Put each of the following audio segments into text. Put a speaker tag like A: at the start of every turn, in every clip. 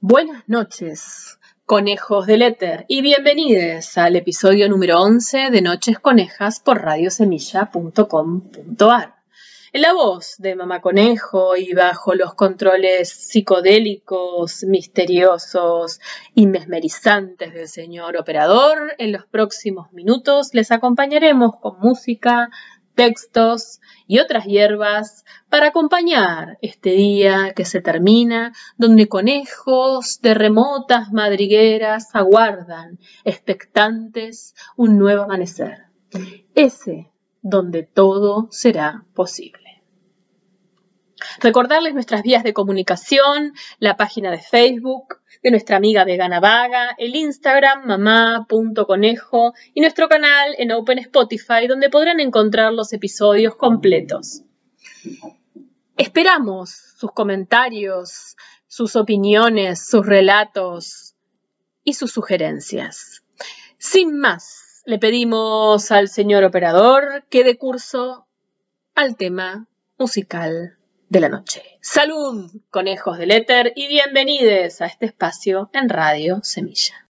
A: Buenas noches, conejos del éter, y bienvenidos al episodio número 11 de Noches Conejas por radiosemilla.com.ar. En la voz de Mamá Conejo y bajo los controles psicodélicos, misteriosos y mesmerizantes del señor operador, en los próximos minutos les acompañaremos con música, textos y otras hierbas para acompañar este día que se termina, donde conejos de remotas madrigueras aguardan, expectantes, un nuevo amanecer. Ese donde todo será posible. Recordarles nuestras vías de comunicación, la página de Facebook de nuestra amiga vegana vaga, el Instagram mamá.conejo y nuestro canal en Open Spotify donde podrán encontrar los episodios completos. Esperamos sus comentarios, sus opiniones, sus relatos y sus sugerencias. Sin más, le pedimos al señor operador que dé curso al tema musical de la noche. Salud, conejos del éter, y bienvenidos a este espacio en Radio Semilla.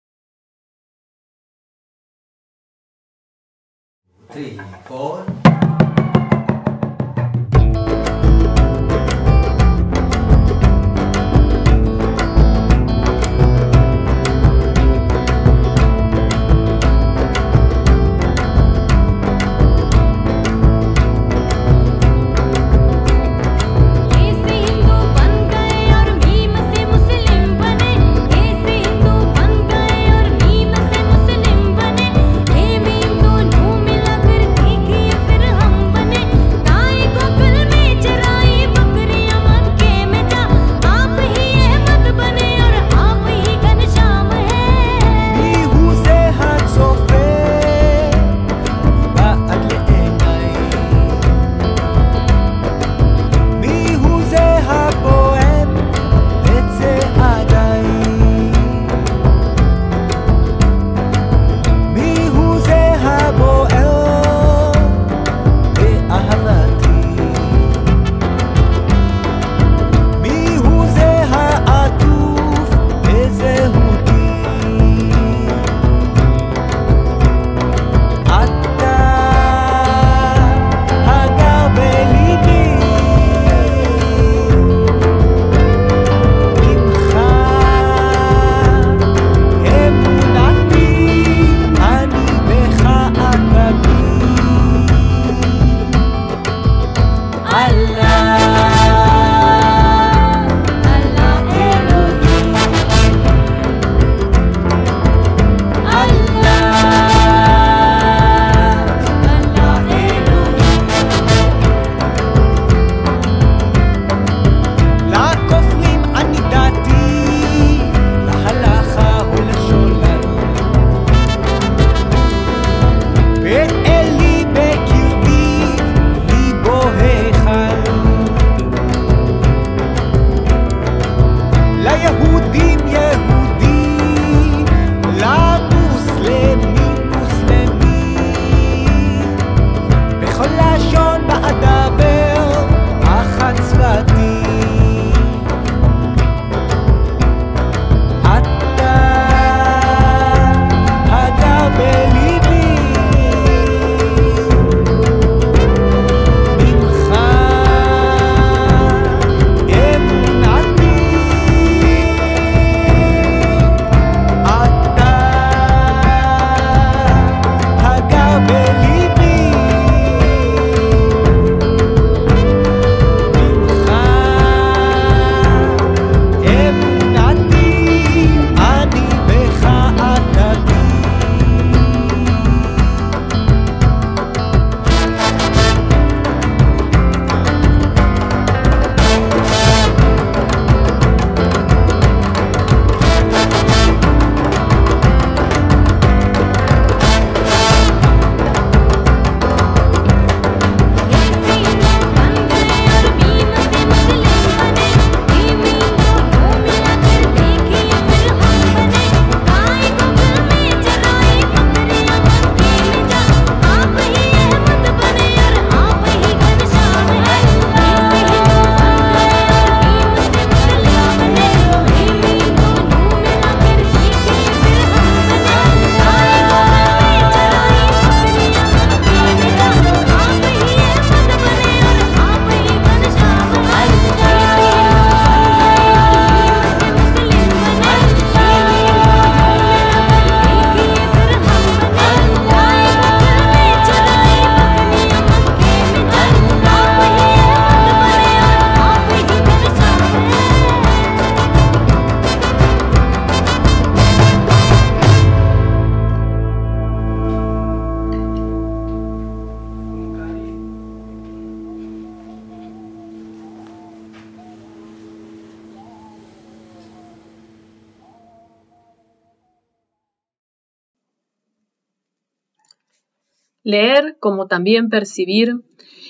A: Leer, como también percibir,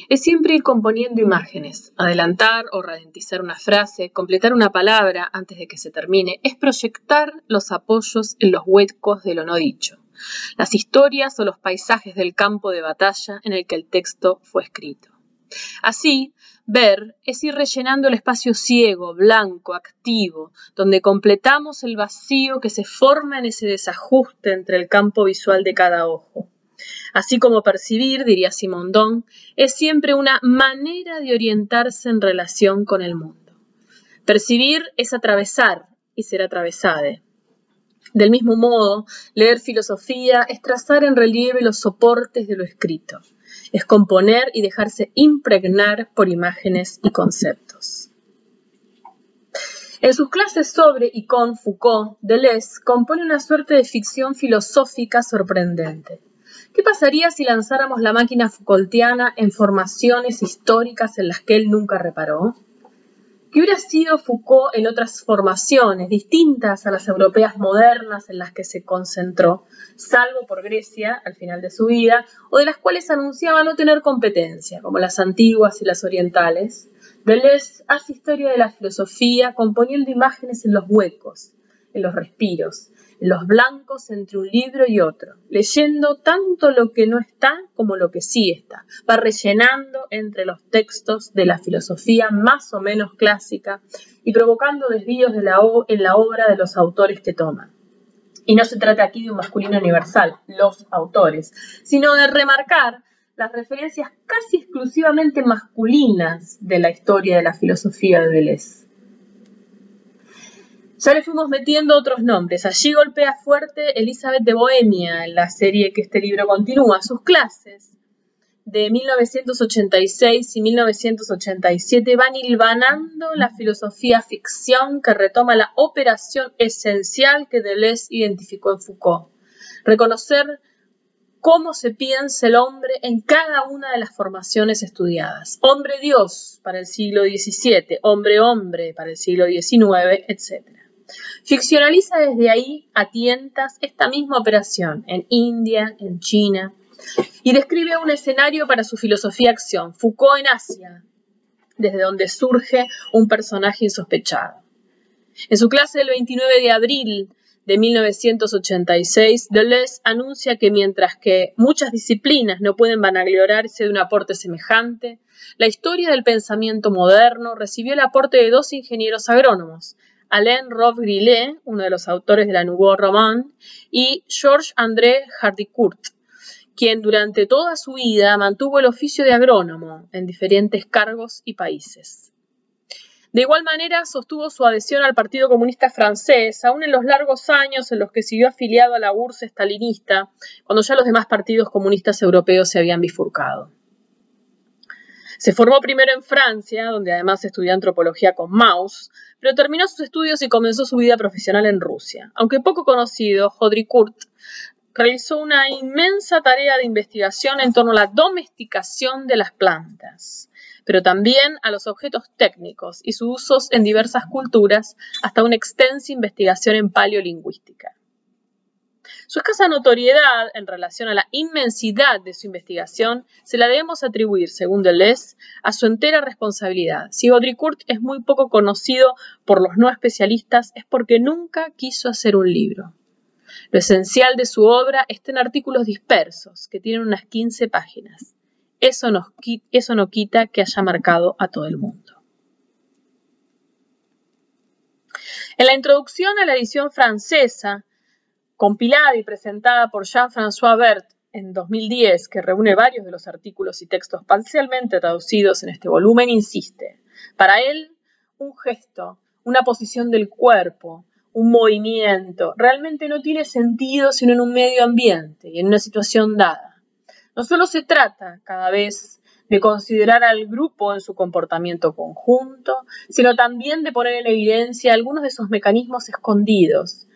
A: es siempre ir componiendo imágenes, adelantar o ralentizar una frase, completar una palabra antes de que se termine, es proyectar los apoyos en los huecos de lo no dicho, las historias o los paisajes del campo de batalla en el que el texto fue escrito. Así, ver es ir rellenando el espacio ciego, blanco, activo, donde completamos el vacío que se forma en ese desajuste entre el campo visual de cada ojo. Así como percibir, diría Simondón, es siempre una manera de orientarse en relación con el mundo. Percibir es atravesar y ser atravesade. Del mismo modo, leer filosofía es trazar en relieve los soportes de lo escrito es componer y dejarse impregnar por imágenes y conceptos. En sus clases sobre y con Foucault, Deleuze compone una suerte de ficción filosófica sorprendente. ¿Qué pasaría si lanzáramos la máquina Foucaultiana en formaciones históricas en las que él nunca reparó? ¿Qué hubiera sido Foucault en otras formaciones distintas a las europeas modernas en las que se concentró, salvo por Grecia al final de su vida, o de las cuales anunciaba no tener competencia, como las antiguas y las orientales? Deleuze hace historia de la filosofía componiendo imágenes en los huecos, en los respiros, los blancos entre un libro y otro, leyendo tanto lo que no está como lo que sí está. Va rellenando entre los textos de la filosofía más o menos clásica y provocando desvíos de la en la obra de los autores que toman. Y no se trata aquí de un masculino universal, los autores, sino de remarcar las referencias casi exclusivamente masculinas de la historia de la filosofía de Deleuze. Ya le fuimos metiendo otros nombres. Allí golpea fuerte Elizabeth de Bohemia la serie que este libro continúa. Sus clases de 1986 y 1987 van hilvanando la filosofía ficción que retoma la operación esencial que Deleuze identificó en Foucault. Reconocer cómo se piensa el hombre en cada una de las formaciones estudiadas. Hombre-Dios para el siglo XVII, hombre-hombre para el siglo XIX, etc. Ficcionaliza desde ahí a tientas esta misma operación en India, en China, y describe un escenario para su filosofía acción, Foucault en Asia, desde donde surge un personaje insospechado. En su clase del 29 de abril de 1986, Deleuze anuncia que mientras que muchas disciplinas no pueden vanagloriarse de un aporte semejante, la historia del pensamiento moderno recibió el aporte de dos ingenieros agrónomos, Alain Roth Grillet, uno de los autores de la Nouveau Roman, y Georges André Hardicourt, quien durante toda su vida mantuvo el oficio de agrónomo en diferentes cargos y países. De igual manera, sostuvo su adhesión al Partido Comunista francés, aún en los largos años en los que siguió afiliado a la URSS stalinista, cuando ya los demás partidos comunistas europeos se habían bifurcado. Se formó primero en Francia, donde además estudió antropología con Mauss, pero terminó sus estudios y comenzó su vida profesional en Rusia. Aunque poco conocido, Jodry Kurt realizó una inmensa tarea de investigación en torno a la domesticación de las plantas, pero también a los objetos técnicos y sus usos en diversas culturas, hasta una extensa investigación en paleolingüística. Su escasa notoriedad en relación a la inmensidad de su investigación se la debemos atribuir, según Deleuze, a su entera responsabilidad. Si Baudricourt es muy poco conocido por los no especialistas es porque nunca quiso hacer un libro. Lo esencial de su obra está en artículos dispersos, que tienen unas 15 páginas. Eso, eso no quita que haya marcado a todo el mundo. En la introducción a la edición francesa compilada y presentada por Jean-François Bert en 2010, que reúne varios de los artículos y textos parcialmente traducidos en este volumen, insiste. Para él, un gesto, una posición del cuerpo, un movimiento, realmente no tiene sentido sino en un medio ambiente y en una situación dada. No solo se trata cada vez de considerar al grupo en su comportamiento conjunto, sino también de poner en evidencia algunos de esos mecanismos escondidos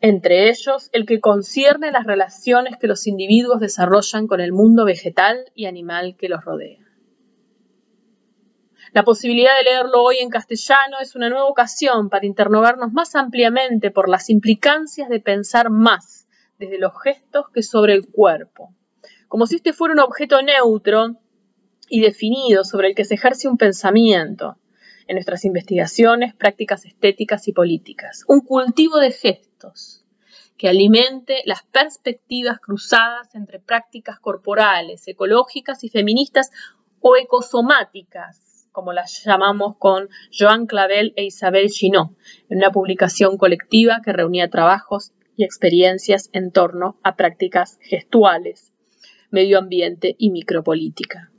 A: entre ellos el que concierne las relaciones que los individuos desarrollan con el mundo vegetal y animal que los rodea. La posibilidad de leerlo hoy en castellano es una nueva ocasión para interrogarnos más ampliamente por las implicancias de pensar más desde los gestos que sobre el cuerpo, como si este fuera un objeto neutro y definido sobre el que se ejerce un pensamiento en nuestras investigaciones, prácticas estéticas y políticas. Un cultivo de gestos que alimente las perspectivas cruzadas entre prácticas corporales, ecológicas y feministas o ecosomáticas, como las llamamos con Joan Clavel e Isabel Chinot, en una publicación colectiva que reunía trabajos y experiencias en torno a prácticas gestuales, medio ambiente y micropolítica.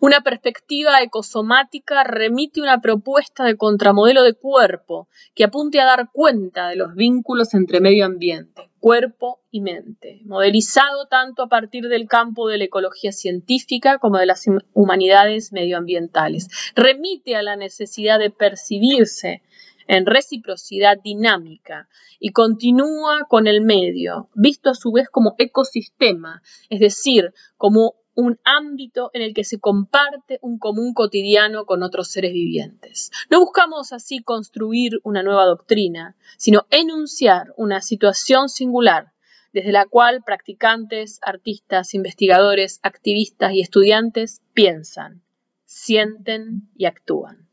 A: Una perspectiva ecosomática remite una propuesta de contramodelo de cuerpo que apunte a dar cuenta de los vínculos entre medio ambiente, cuerpo y mente, modelizado tanto a partir del campo de la ecología científica como de las humanidades medioambientales. Remite a la necesidad de percibirse en reciprocidad dinámica y continúa con el medio, visto a su vez como ecosistema, es decir, como un ámbito en el que se comparte un común cotidiano con otros seres vivientes. No buscamos así construir una nueva doctrina, sino enunciar una situación singular desde la cual practicantes, artistas, investigadores, activistas y estudiantes piensan, sienten y actúan.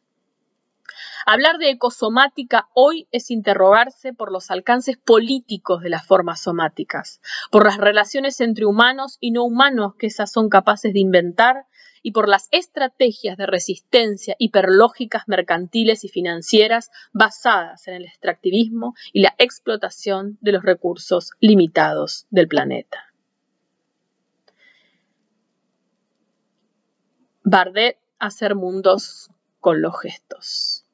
A: Hablar de ecosomática hoy es interrogarse por los alcances políticos de las formas somáticas, por las relaciones entre humanos y no humanos que esas son capaces de inventar y por las estrategias de resistencia hiperlógicas mercantiles y financieras basadas en el extractivismo y la explotación de los recursos limitados del planeta. Bardet hacer mundos con los gestos.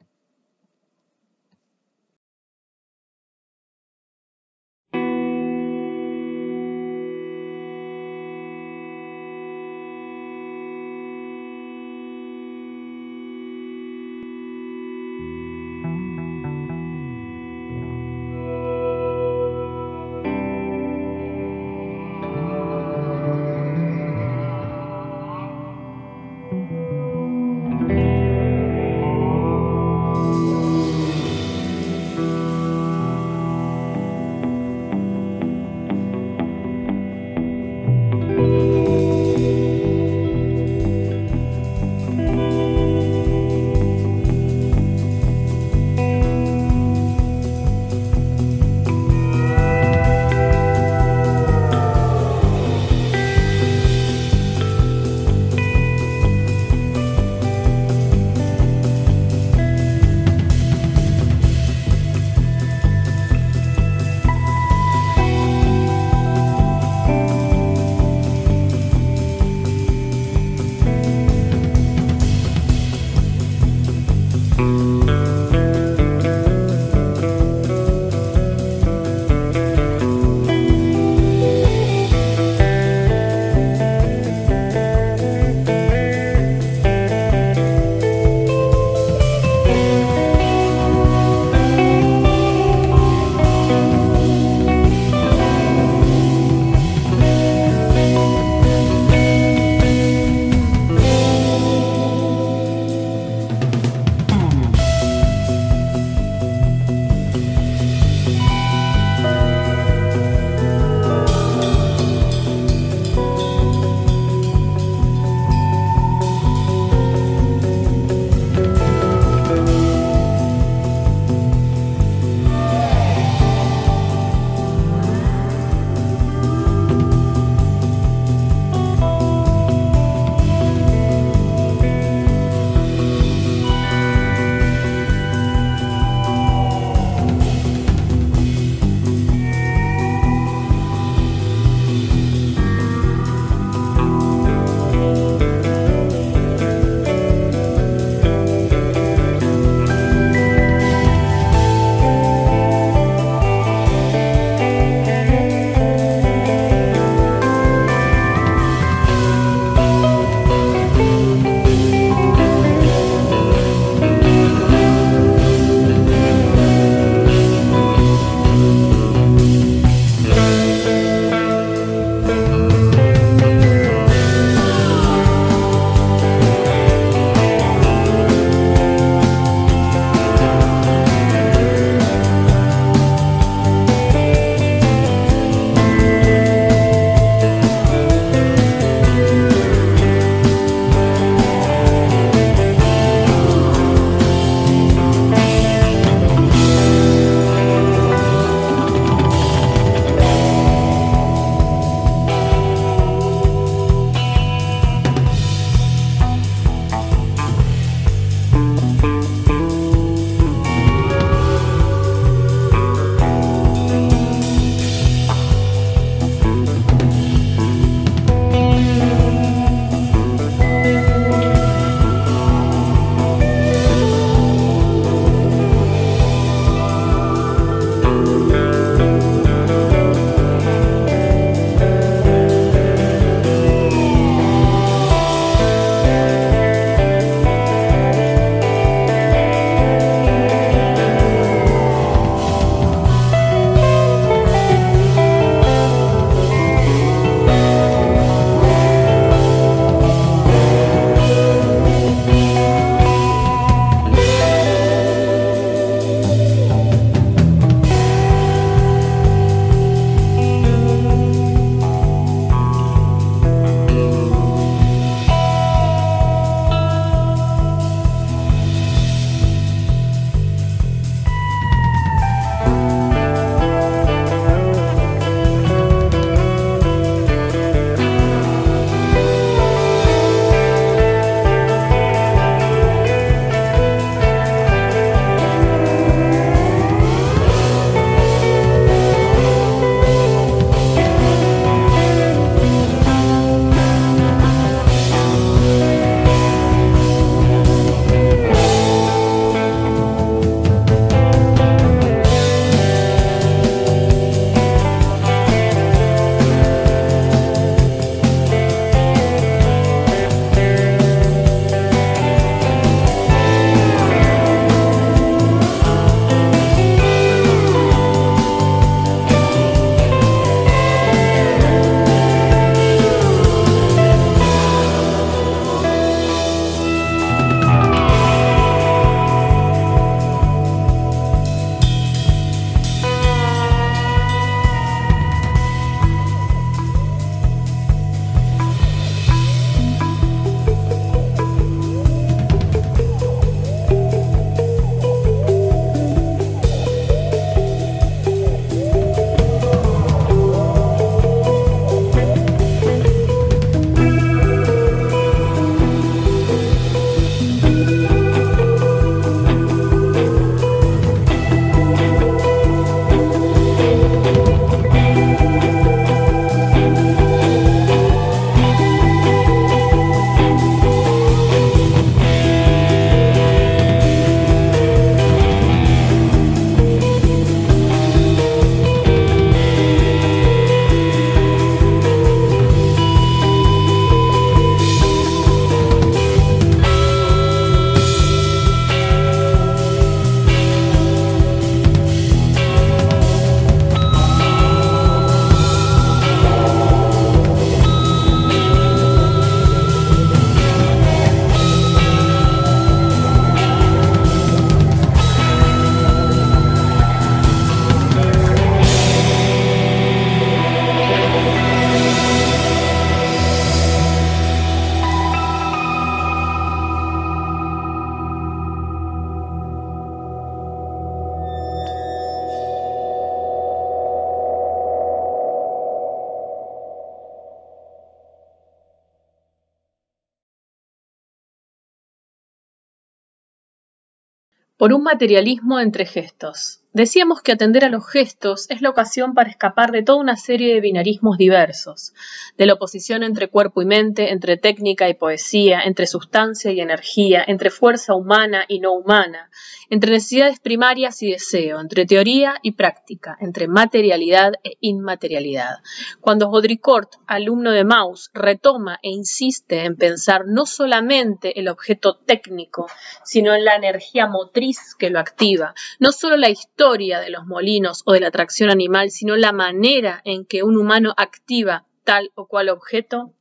A: Por un materialismo entre gestos. Decíamos que atender a los gestos es la ocasión para escapar de toda una serie de binarismos diversos, de la oposición entre cuerpo y mente, entre técnica y poesía, entre sustancia y energía, entre fuerza humana y no humana, entre necesidades primarias y deseo, entre teoría y práctica, entre materialidad e inmaterialidad. Cuando Baudricourt, alumno de Mauss, retoma e insiste en pensar no solamente el objeto técnico, sino en la energía motriz que lo activa, no solo la historia, de los molinos o de la atracción animal, sino la manera en que un humano activa tal o cual objeto,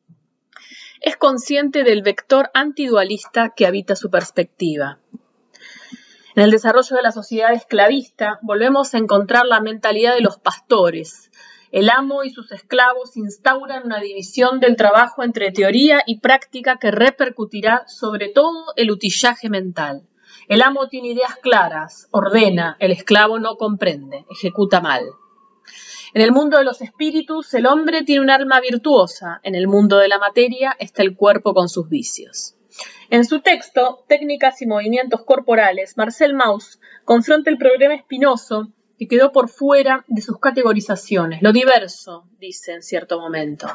A: es consciente del vector antidualista que habita su perspectiva. En el desarrollo de la sociedad esclavista volvemos a encontrar la mentalidad de los pastores. El amo y sus esclavos instauran una división del trabajo entre teoría y práctica que repercutirá sobre todo el utillaje mental. El amo tiene ideas claras, ordena, el esclavo no comprende, ejecuta mal. En el mundo de los espíritus, el hombre tiene un alma virtuosa, en el mundo de la materia está el cuerpo con sus vicios. En su texto, Técnicas y Movimientos Corporales, Marcel Mauss confronta el problema espinoso que quedó por fuera de sus categorizaciones, lo diverso, dice en cierto momento.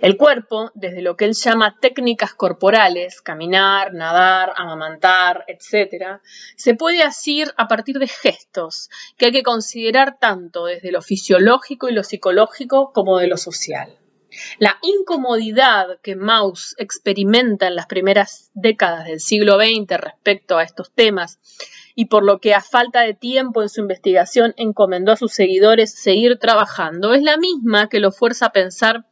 A: El cuerpo, desde lo que él llama técnicas corporales, caminar, nadar, amamantar, etc., se puede asir a partir de gestos que hay que considerar tanto desde lo fisiológico y lo psicológico como de lo social. La incomodidad que Mauss experimenta en las primeras décadas del siglo XX respecto a estos temas y por lo que a falta de tiempo en su investigación encomendó a sus seguidores seguir trabajando, es la misma que lo fuerza a pensar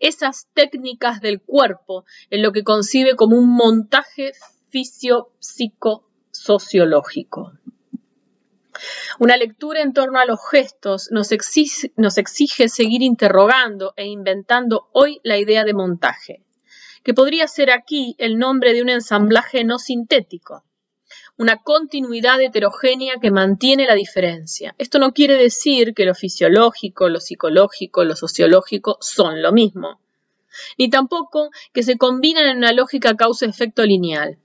A: esas técnicas del cuerpo en lo que concibe como un montaje fisio-psico-sociológico. Una lectura en torno a los gestos nos exige, nos exige seguir interrogando e inventando hoy la idea de montaje, que podría ser aquí el nombre de un ensamblaje no sintético, una continuidad heterogénea que mantiene la diferencia. Esto no quiere decir que lo fisiológico, lo psicológico, lo sociológico son lo mismo, ni tampoco que se combinan en una lógica causa-efecto lineal.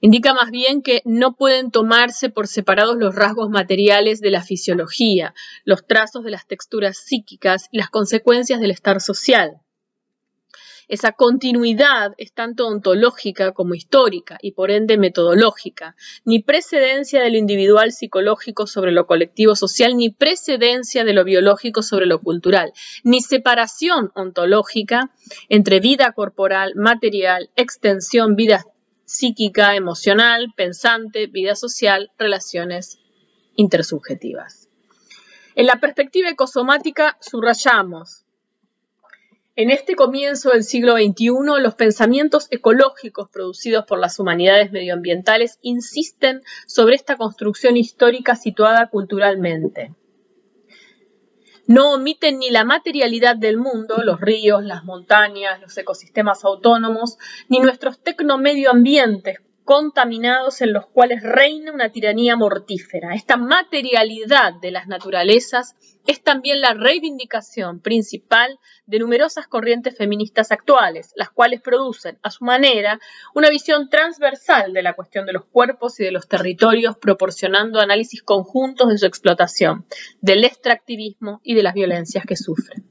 A: Indica más bien que no pueden tomarse por separados los rasgos materiales de la fisiología, los trazos de las texturas psíquicas y las consecuencias del estar social. Esa continuidad es tanto ontológica como histórica y por ende metodológica, ni precedencia de lo individual psicológico sobre lo colectivo social, ni precedencia de lo biológico sobre lo cultural, ni separación ontológica entre vida corporal, material, extensión, vida psíquica, emocional, pensante, vida social, relaciones intersubjetivas. En la perspectiva ecosomática subrayamos en este comienzo del siglo XXI, los pensamientos ecológicos producidos por las humanidades medioambientales insisten sobre esta construcción histórica situada culturalmente. No omiten ni la materialidad del mundo, los ríos, las montañas, los ecosistemas autónomos, ni nuestros tecnomedioambientes contaminados en los cuales reina una tiranía mortífera. Esta materialidad de las naturalezas es también la reivindicación principal de numerosas corrientes feministas actuales, las cuales producen, a su manera, una visión transversal de la cuestión de los cuerpos y de los territorios, proporcionando análisis conjuntos de su explotación, del extractivismo y de las violencias que sufren.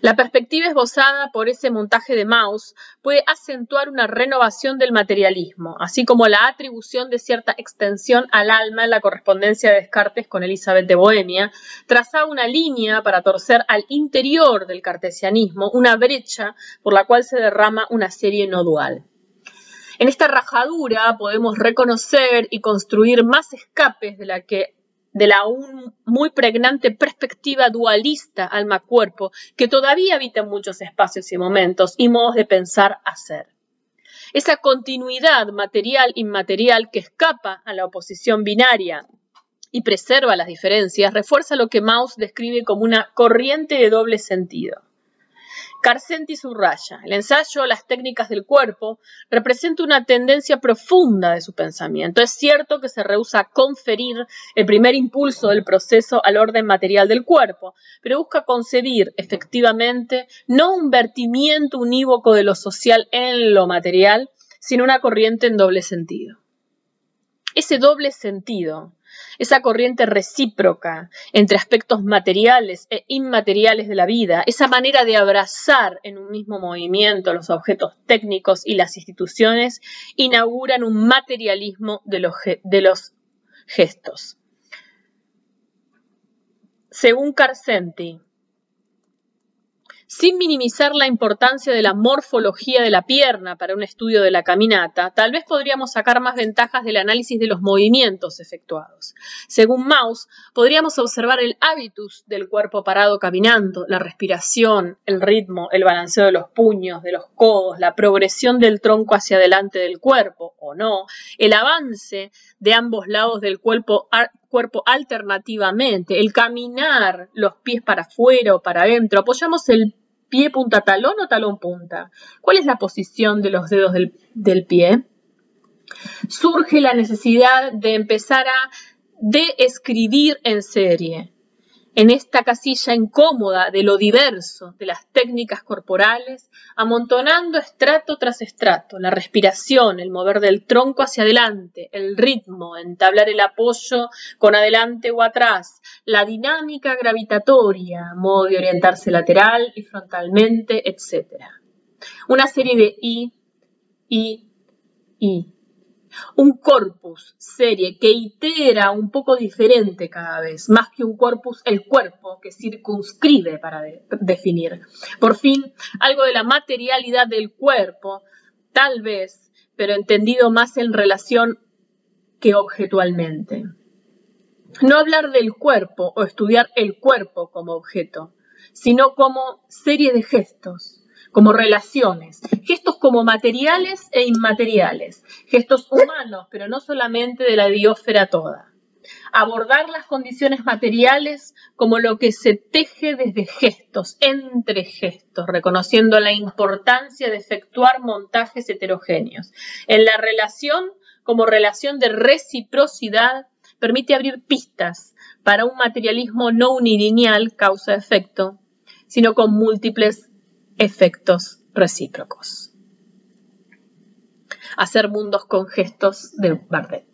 A: La perspectiva esbozada por ese montaje de Mauss puede acentuar una renovación del materialismo, así como la atribución de cierta extensión al alma en la correspondencia de Descartes con Elizabeth de Bohemia, trazaba una línea para torcer al interior del cartesianismo una brecha por la cual se derrama una serie no dual. En esta rajadura podemos reconocer y construir más escapes de la que de la aún muy pregnante perspectiva dualista alma-cuerpo que todavía habita en muchos espacios y momentos y modos de pensar hacer. Esa continuidad material-inmaterial que escapa a la oposición binaria y preserva las diferencias refuerza lo que Mauss describe como una corriente de doble sentido. Carcenti subraya, el ensayo Las técnicas del cuerpo representa una tendencia profunda de su pensamiento. Es cierto que se rehúsa a conferir el primer impulso del proceso al orden material del cuerpo, pero busca concebir efectivamente no un vertimiento unívoco de lo social en lo material, sino una corriente en doble sentido. ese doble sentido, esa corriente recíproca entre aspectos materiales e inmateriales de la vida, esa manera de abrazar en un mismo movimiento los objetos técnicos y las instituciones, inauguran un materialismo de los, de los gestos. Según Carcenti, sin minimizar la importancia de la morfología de la pierna para un estudio de la caminata, tal vez podríamos sacar más ventajas del análisis de los movimientos efectuados. Según Maus, podríamos observar el hábitus del cuerpo parado caminando, la respiración, el ritmo, el balanceo de los puños, de los codos, la progresión del tronco hacia adelante del cuerpo, o no, el avance de ambos lados del cuerpo, cuerpo alternativamente, el caminar los pies para afuera o para adentro, apoyamos el pie punta talón o talón punta. ¿Cuál es la posición de los dedos del, del pie? Surge la necesidad de empezar a de-escribir en serie en esta casilla incómoda de lo diverso de las técnicas corporales, amontonando estrato tras estrato, la respiración, el mover del tronco hacia adelante, el ritmo, entablar el apoyo con adelante o atrás, la dinámica gravitatoria, modo de orientarse lateral y frontalmente, etc. Una serie de I, I, I un corpus serie que itera un poco diferente cada vez, más que un corpus, el cuerpo que circunscribe para definir. Por fin, algo de la materialidad del cuerpo, tal vez, pero entendido más en relación que objetualmente. No hablar del cuerpo o estudiar el cuerpo como objeto, sino como serie de gestos, como relaciones, gestos como materiales e inmateriales, gestos humanos, pero no solamente de la biosfera toda. Abordar las condiciones materiales como lo que se teje desde gestos, entre gestos, reconociendo la importancia de efectuar montajes heterogéneos. En la relación, como relación de reciprocidad, permite abrir pistas para un materialismo no unilineal, causa-efecto, sino con múltiples efectos recíprocos. Hacer mundos con gestos de Bardet.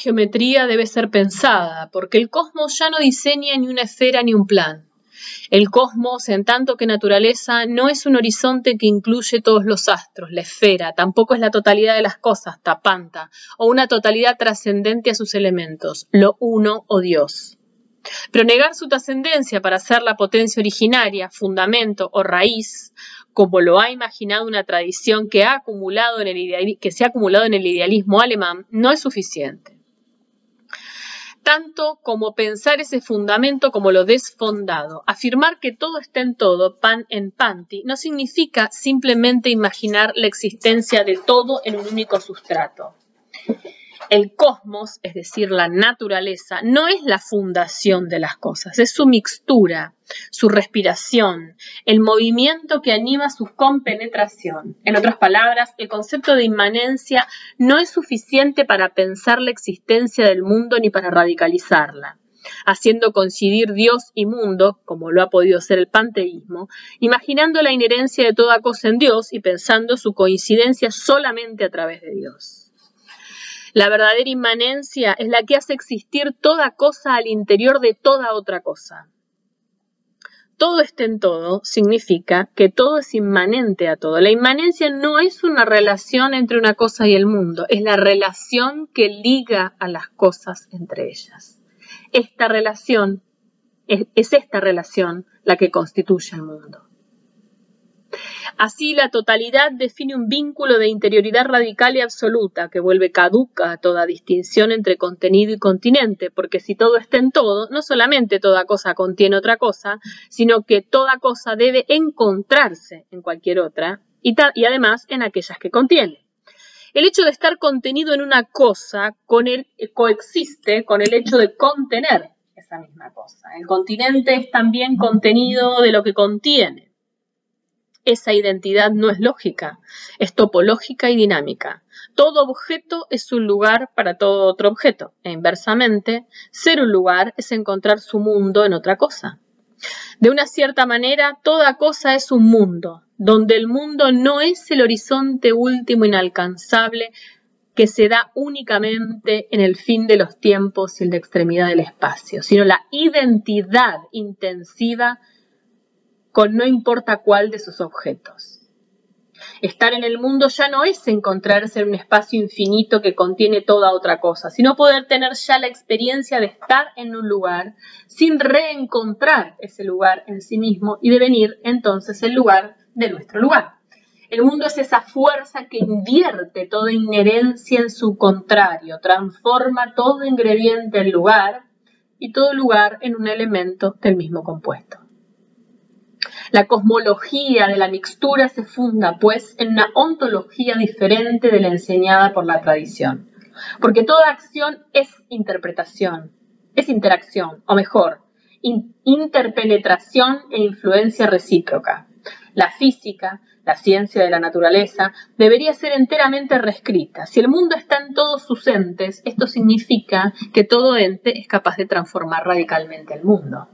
A: Geometría debe ser pensada, porque el cosmos ya no diseña ni una esfera ni un plan. El cosmos, en tanto que naturaleza, no es un horizonte que incluye todos los astros, la esfera, tampoco es la totalidad de las cosas, tapanta, o una totalidad trascendente a sus elementos, lo uno o Dios. Pero negar su trascendencia para ser la potencia originaria, fundamento o raíz, como lo ha imaginado una tradición que, ha acumulado en el que se ha acumulado en el idealismo alemán, no es suficiente. Tanto como pensar ese fundamento como lo desfondado, afirmar que todo está en todo, pan en panti, no significa simplemente imaginar la existencia de todo en un único sustrato. El cosmos, es decir, la naturaleza, no es la fundación de las cosas, es su mixtura, su respiración, el movimiento que anima su compenetración. En otras palabras, el concepto de inmanencia no es suficiente para pensar la existencia del mundo ni para radicalizarla haciendo coincidir Dios y mundo, como lo ha podido ser el panteísmo, imaginando la inherencia de toda cosa en Dios y pensando su coincidencia solamente a través de Dios. La verdadera inmanencia es la que hace existir toda cosa al interior de toda otra cosa. Todo está en todo significa que todo es inmanente a todo. La inmanencia no es una relación entre una cosa y el mundo, es la relación que liga a las cosas entre ellas. Esta relación es, es esta relación la que constituye el mundo. Así, la totalidad define un vínculo de interioridad radical y absoluta que vuelve caduca toda distinción entre contenido y continente, porque si todo está en todo, no solamente toda cosa contiene otra cosa, sino que toda cosa debe encontrarse en cualquier otra y, y además en aquellas que contiene. El hecho de estar contenido en una cosa con el, coexiste con el hecho de contener esa misma cosa. El continente es también contenido de lo que contiene esa identidad no es lógica, es topológica y dinámica. Todo objeto es un lugar para todo otro objeto, e inversamente, ser un lugar es encontrar su mundo en otra cosa. De una cierta manera, toda cosa es un mundo, donde el mundo no es el horizonte último inalcanzable que se da únicamente en el fin de los tiempos y en la extremidad del espacio, sino la identidad intensiva con no importa cuál de sus objetos. Estar en el mundo ya no es encontrarse en un espacio infinito que contiene toda otra cosa, sino poder tener ya la experiencia de estar en un lugar sin reencontrar ese lugar en sí mismo y devenir entonces el lugar de nuestro lugar. El mundo es esa fuerza que invierte toda inherencia en su contrario, transforma todo ingrediente en lugar y todo lugar en un elemento del mismo compuesto. La cosmología de la mixtura se funda, pues, en una ontología diferente de la enseñada por la tradición. Porque toda acción es interpretación, es interacción, o mejor, interpenetración e influencia recíproca. La física, la ciencia de la naturaleza, debería ser enteramente reescrita. Si el mundo está en todos sus entes, esto significa que todo ente es capaz de transformar radicalmente el mundo.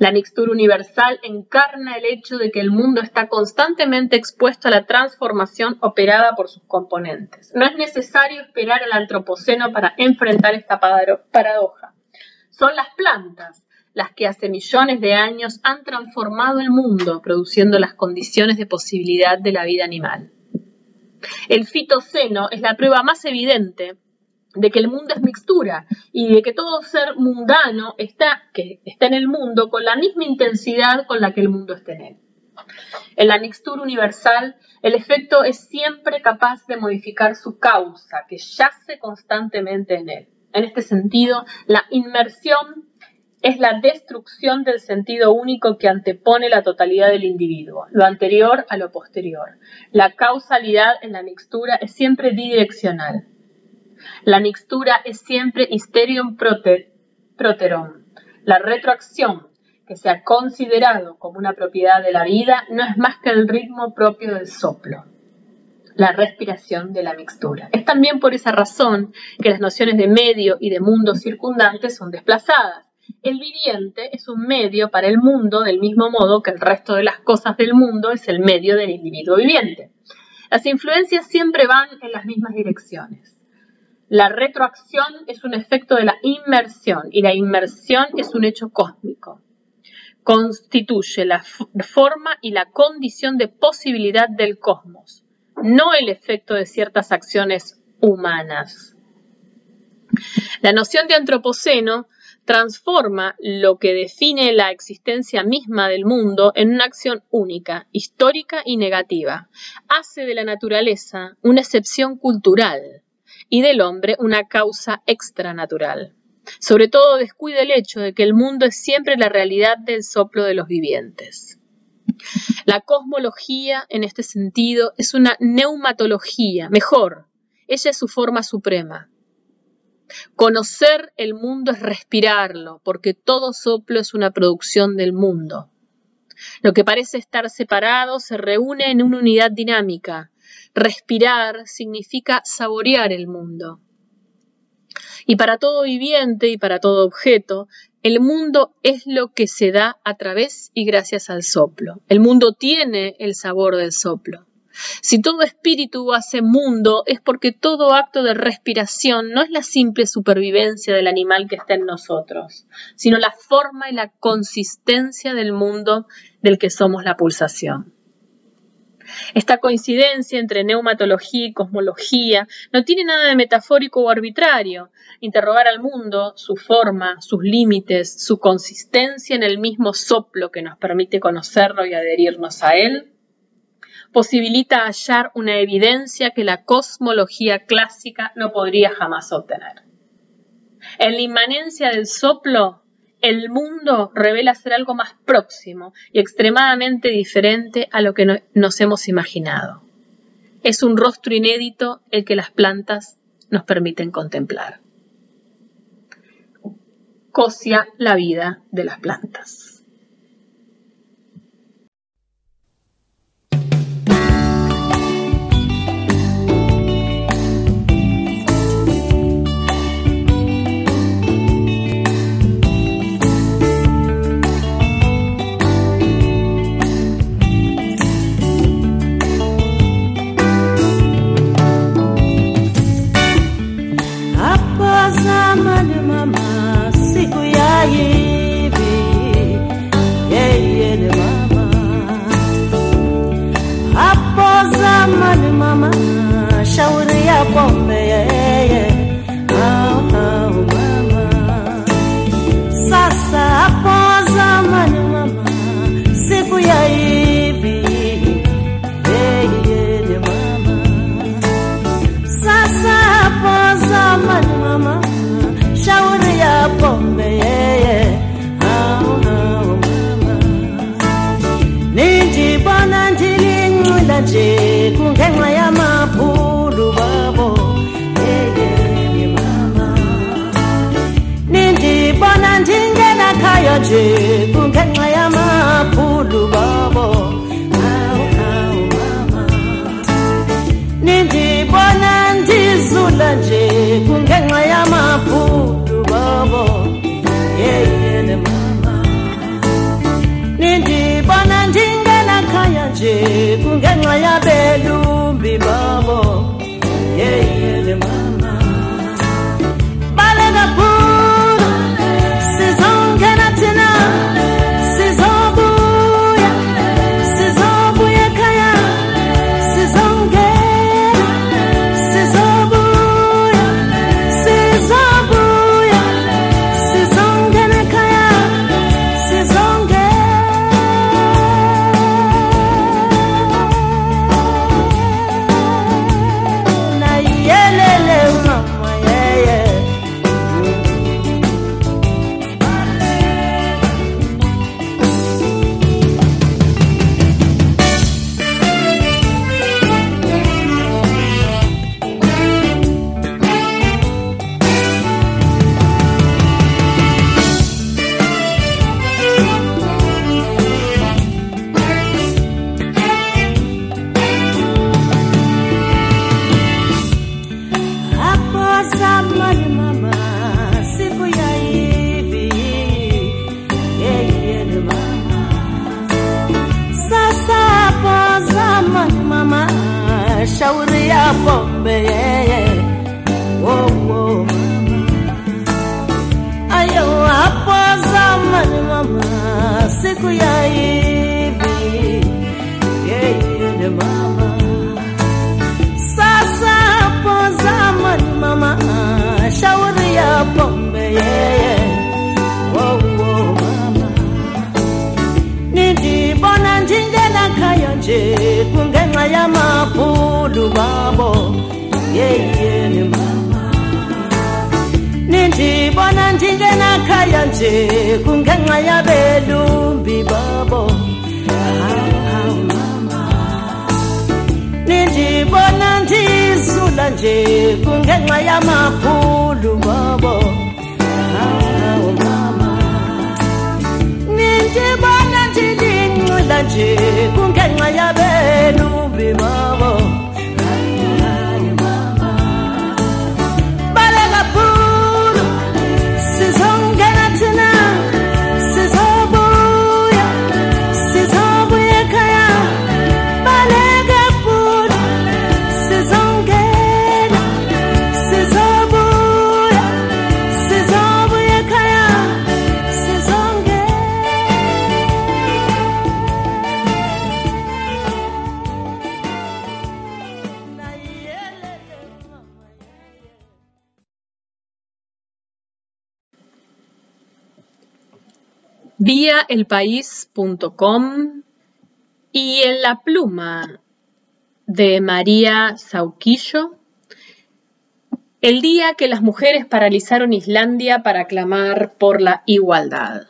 A: La mixtura universal encarna el hecho de que el mundo está constantemente expuesto a la transformación operada por sus componentes. No es necesario esperar al antropoceno para enfrentar esta paradoja. Son las plantas las que hace millones de años han transformado el mundo, produciendo las condiciones de posibilidad de la vida animal. El fitoceno es la prueba más evidente de que el mundo es mixtura y de que todo ser mundano está, que está en el mundo con la misma intensidad con la que el mundo está en él. En la mixtura universal, el efecto es siempre capaz de modificar su causa, que yace constantemente en él. En este sentido, la inmersión es la destrucción del sentido único que antepone la totalidad del individuo, lo anterior a lo posterior. La causalidad en la mixtura es siempre bidireccional. La mixtura es siempre hysterium proterum. La retroacción, que se ha considerado como una propiedad de la vida, no es más que el ritmo propio del soplo la respiración de la mixtura. Es también por esa razón que las nociones de medio y de mundo circundante son desplazadas. El viviente es un medio para el mundo del mismo modo que el resto de las cosas del mundo es el medio del individuo viviente. Las influencias siempre van en las mismas direcciones. La retroacción es un efecto de la inmersión y la inmersión es un hecho cósmico. Constituye la forma y la condición de posibilidad del cosmos, no el efecto de ciertas acciones humanas. La noción de antropoceno transforma lo que define la existencia misma del mundo en una acción única, histórica y negativa. Hace de la naturaleza una excepción cultural y del hombre una causa extranatural. Sobre todo descuida el hecho de que el mundo es siempre la realidad del soplo de los vivientes. La cosmología, en este sentido, es una neumatología, mejor, ella es su forma suprema. Conocer el mundo es respirarlo, porque todo soplo es una producción del mundo. Lo que parece estar separado se reúne en una unidad dinámica. Respirar significa saborear el mundo. Y para todo viviente y para todo objeto, el mundo es lo que se da a través y gracias al soplo. El mundo tiene el sabor del soplo. Si todo espíritu hace mundo es porque todo acto de respiración no es la simple supervivencia del animal que está en nosotros, sino la forma y la consistencia del mundo del que somos la pulsación. Esta coincidencia entre neumatología y cosmología no tiene nada de metafórico o arbitrario. Interrogar al mundo, su forma, sus límites, su consistencia en el mismo soplo que nos permite conocerlo y adherirnos a él, posibilita hallar una evidencia que la cosmología clásica no podría jamás obtener. En la inmanencia del soplo, el mundo revela ser algo más próximo y extremadamente diferente a lo que nos hemos imaginado. Es un rostro inédito el que las plantas nos permiten contemplar. Cosia la vida de las plantas. Vía elpaís.com y en la pluma de María Sauquillo, el día que las mujeres paralizaron Islandia para clamar por la igualdad.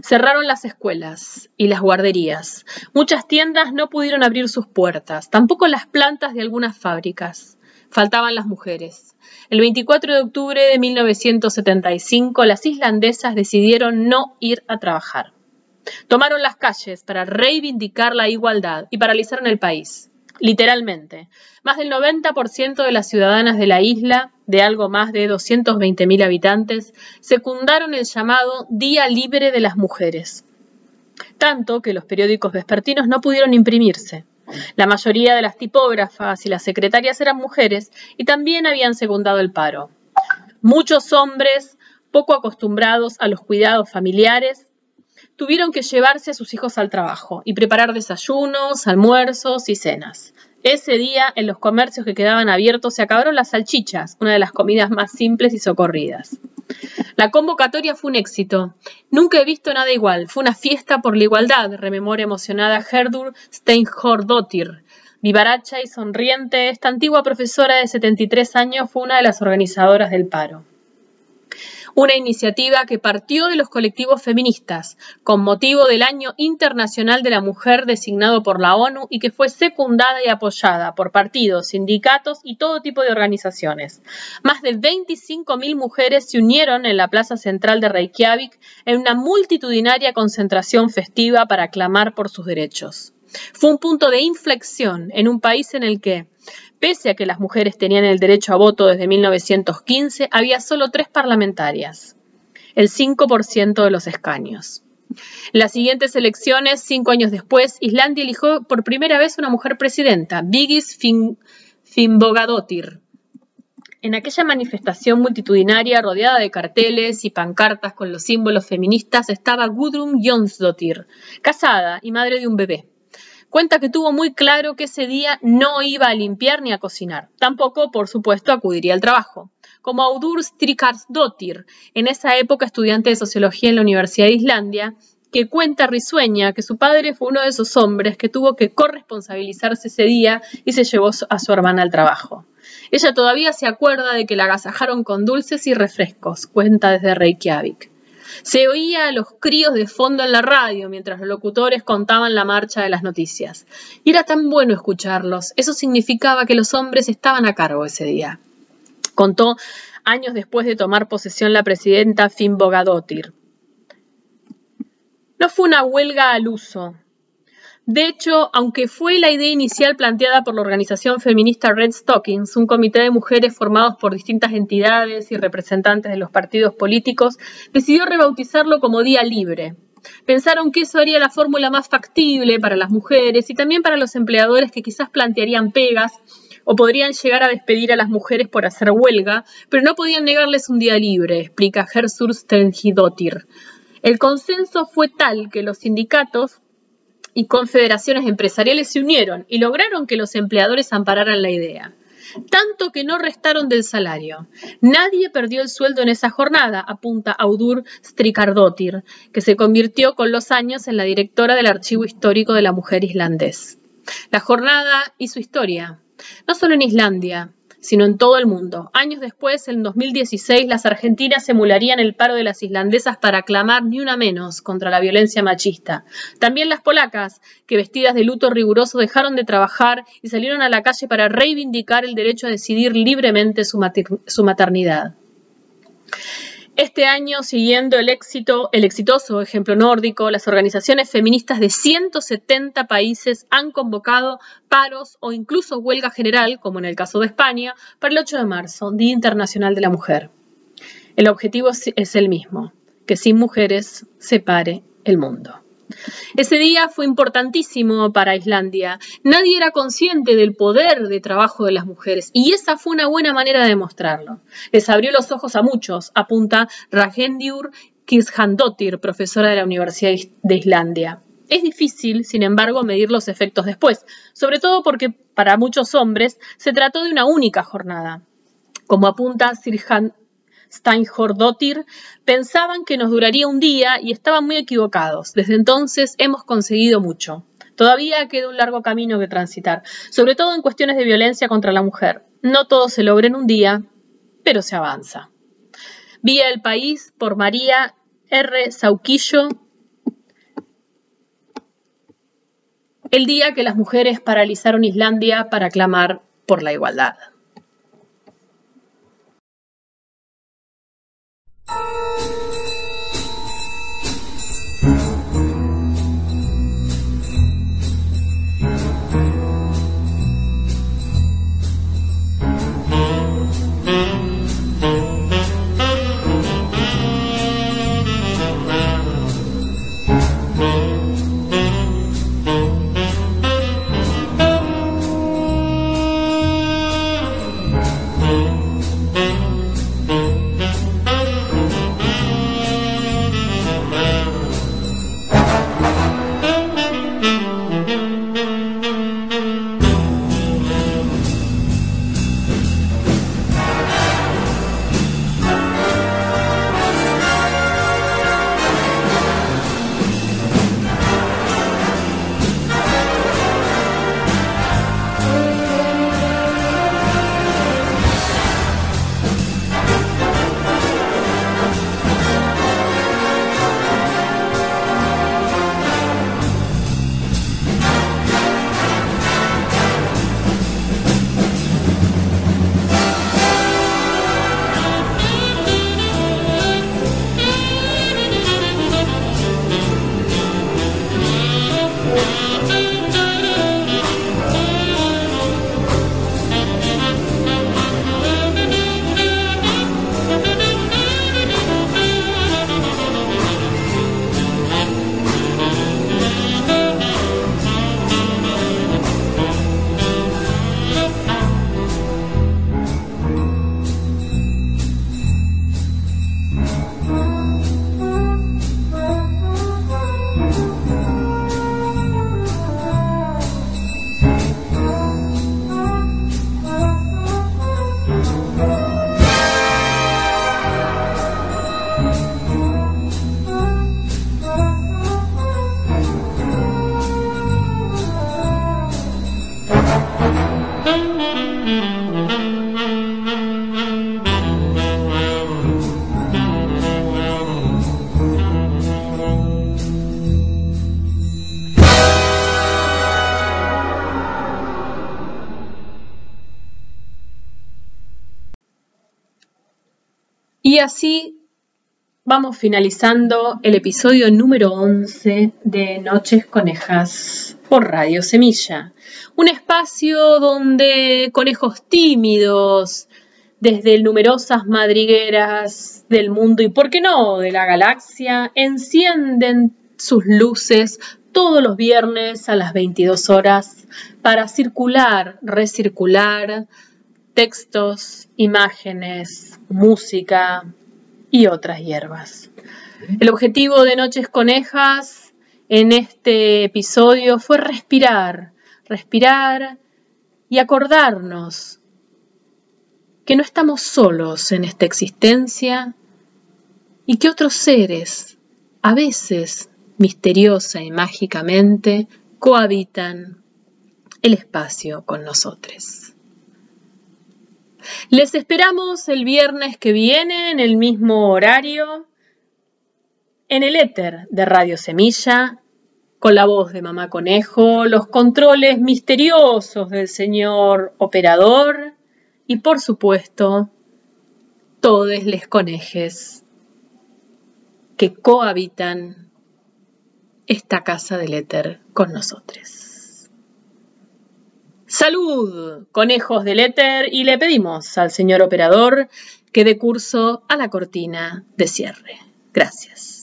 A: Cerraron las escuelas y las guarderías. Muchas tiendas no pudieron abrir sus puertas, tampoco las plantas de algunas fábricas. Faltaban las mujeres. El 24 de octubre de 1975, las islandesas decidieron no ir a trabajar. Tomaron las calles para reivindicar la igualdad y paralizaron el país. Literalmente, más del 90% de las ciudadanas de la isla, de algo más de 220.000 habitantes, secundaron el llamado Día Libre de las Mujeres. Tanto que los periódicos vespertinos no pudieron imprimirse. La mayoría de las tipógrafas y las secretarias eran mujeres y también habían secundado el paro. Muchos hombres, poco acostumbrados a los cuidados familiares, tuvieron que llevarse a sus hijos al trabajo y preparar desayunos, almuerzos y cenas. Ese día, en los comercios que quedaban abiertos, se acabaron las salchichas, una de las comidas más simples y socorridas. La convocatoria fue un éxito. Nunca he visto nada igual. Fue una fiesta por la igualdad, rememora emocionada Herdur Steinhordóttir. Vivaracha y sonriente, esta antigua profesora de 73 años fue una de las organizadoras del paro. Una iniciativa que partió de los colectivos feministas con motivo del Año Internacional de la Mujer designado por la ONU y que fue secundada y apoyada por partidos, sindicatos y todo tipo de organizaciones. Más de 25.000 mujeres se unieron en la plaza central de Reykjavik en una multitudinaria concentración festiva para clamar por sus derechos. Fue un punto de inflexión en un país en el que, pese a que las mujeres tenían el derecho a voto desde 1915, había solo tres parlamentarias, el 5% de los escaños. En las siguientes elecciones, cinco años después, Islandia eligió por primera vez una mujer presidenta, Vigis Finnbogadóttir. En aquella manifestación multitudinaria rodeada de carteles y pancartas con los símbolos feministas estaba Gudrun Jonsdottir, casada y madre de un bebé. Cuenta que tuvo muy claro que ese día no iba a limpiar ni a cocinar. Tampoco, por supuesto, acudiría al trabajo. Como Audur Strikarsdottir, en esa época estudiante de sociología en la Universidad de Islandia, que cuenta risueña que su padre fue uno de esos hombres que tuvo que corresponsabilizarse ese día y se llevó a su hermana al trabajo. Ella todavía se acuerda de que la agasajaron con dulces y refrescos, cuenta desde Reykjavik. Se oía a los críos de fondo en la radio mientras los locutores contaban la marcha de las noticias. Y era tan bueno escucharlos. Eso significaba que los hombres estaban a cargo ese día. Contó años después de tomar posesión la presidenta Finnbogadóttir. No fue una huelga al uso, de hecho, aunque fue la idea inicial planteada por la organización feminista Red Stockings, un comité de mujeres formados por distintas entidades y representantes de los partidos políticos, decidió rebautizarlo como Día Libre. Pensaron que eso haría la fórmula más factible para las mujeres y también para los empleadores que quizás plantearían pegas o podrían llegar a despedir a las mujeres por hacer huelga, pero no podían negarles un día libre, explica Gersur Stenhidottir. El consenso fue tal que los sindicatos y confederaciones empresariales se unieron y lograron que los empleadores ampararan la idea. Tanto que no restaron del salario. Nadie perdió el sueldo en esa jornada, apunta Audur Strikardottir, que se convirtió con los años en la directora del Archivo Histórico de la Mujer Islandés. La jornada su historia, no solo en Islandia, sino en todo el mundo. Años después, en 2016, las argentinas emularían el paro de las islandesas para clamar ni una menos contra la violencia machista. También las polacas, que vestidas de luto riguroso dejaron de trabajar y salieron a la calle para reivindicar el derecho a decidir libremente su, su maternidad. Este año, siguiendo el éxito, el exitoso ejemplo nórdico, las organizaciones feministas de 170 países han convocado paros o incluso huelga general, como en el caso de España, para el 8 de marzo, Día Internacional de la Mujer. El objetivo es el mismo, que sin mujeres se pare el mundo. Ese día fue importantísimo para Islandia. Nadie era consciente del poder de trabajo de las mujeres y esa fue una buena manera de demostrarlo. Les abrió los ojos a muchos, apunta Ragendur Kishandottir, profesora de la Universidad de Islandia. Es difícil, sin embargo, medir los efectos después, sobre todo porque para muchos hombres se trató de una única jornada. Como apunta Sirhan Steinhordottir pensaban que nos duraría un día y estaban muy equivocados. Desde entonces hemos conseguido mucho. Todavía queda un largo camino que transitar, sobre todo en cuestiones de violencia contra la mujer. No todo se logra en un día, pero se avanza. Vía el país por María R. Sauquillo. El día que las mujeres paralizaron Islandia para clamar por la igualdad. Y así vamos finalizando el episodio número 11 de Noches Conejas por Radio Semilla. Un espacio donde conejos tímidos, desde numerosas madrigueras del mundo y, por qué no, de la galaxia, encienden sus luces todos los viernes a las 22 horas para circular, recircular textos, imágenes, música y otras hierbas. El objetivo de Noches Conejas en este episodio fue respirar, respirar y acordarnos que no estamos solos en esta existencia y que otros seres, a veces misteriosa y mágicamente, cohabitan el espacio con nosotros. Les esperamos el viernes que viene en el mismo horario en el éter de Radio Semilla con la voz de Mamá Conejo, los controles misteriosos del señor operador y por supuesto todos les conejes que cohabitan esta casa del éter con nosotros. Salud, conejos del éter, y le pedimos al señor operador que dé curso a la cortina de cierre. Gracias.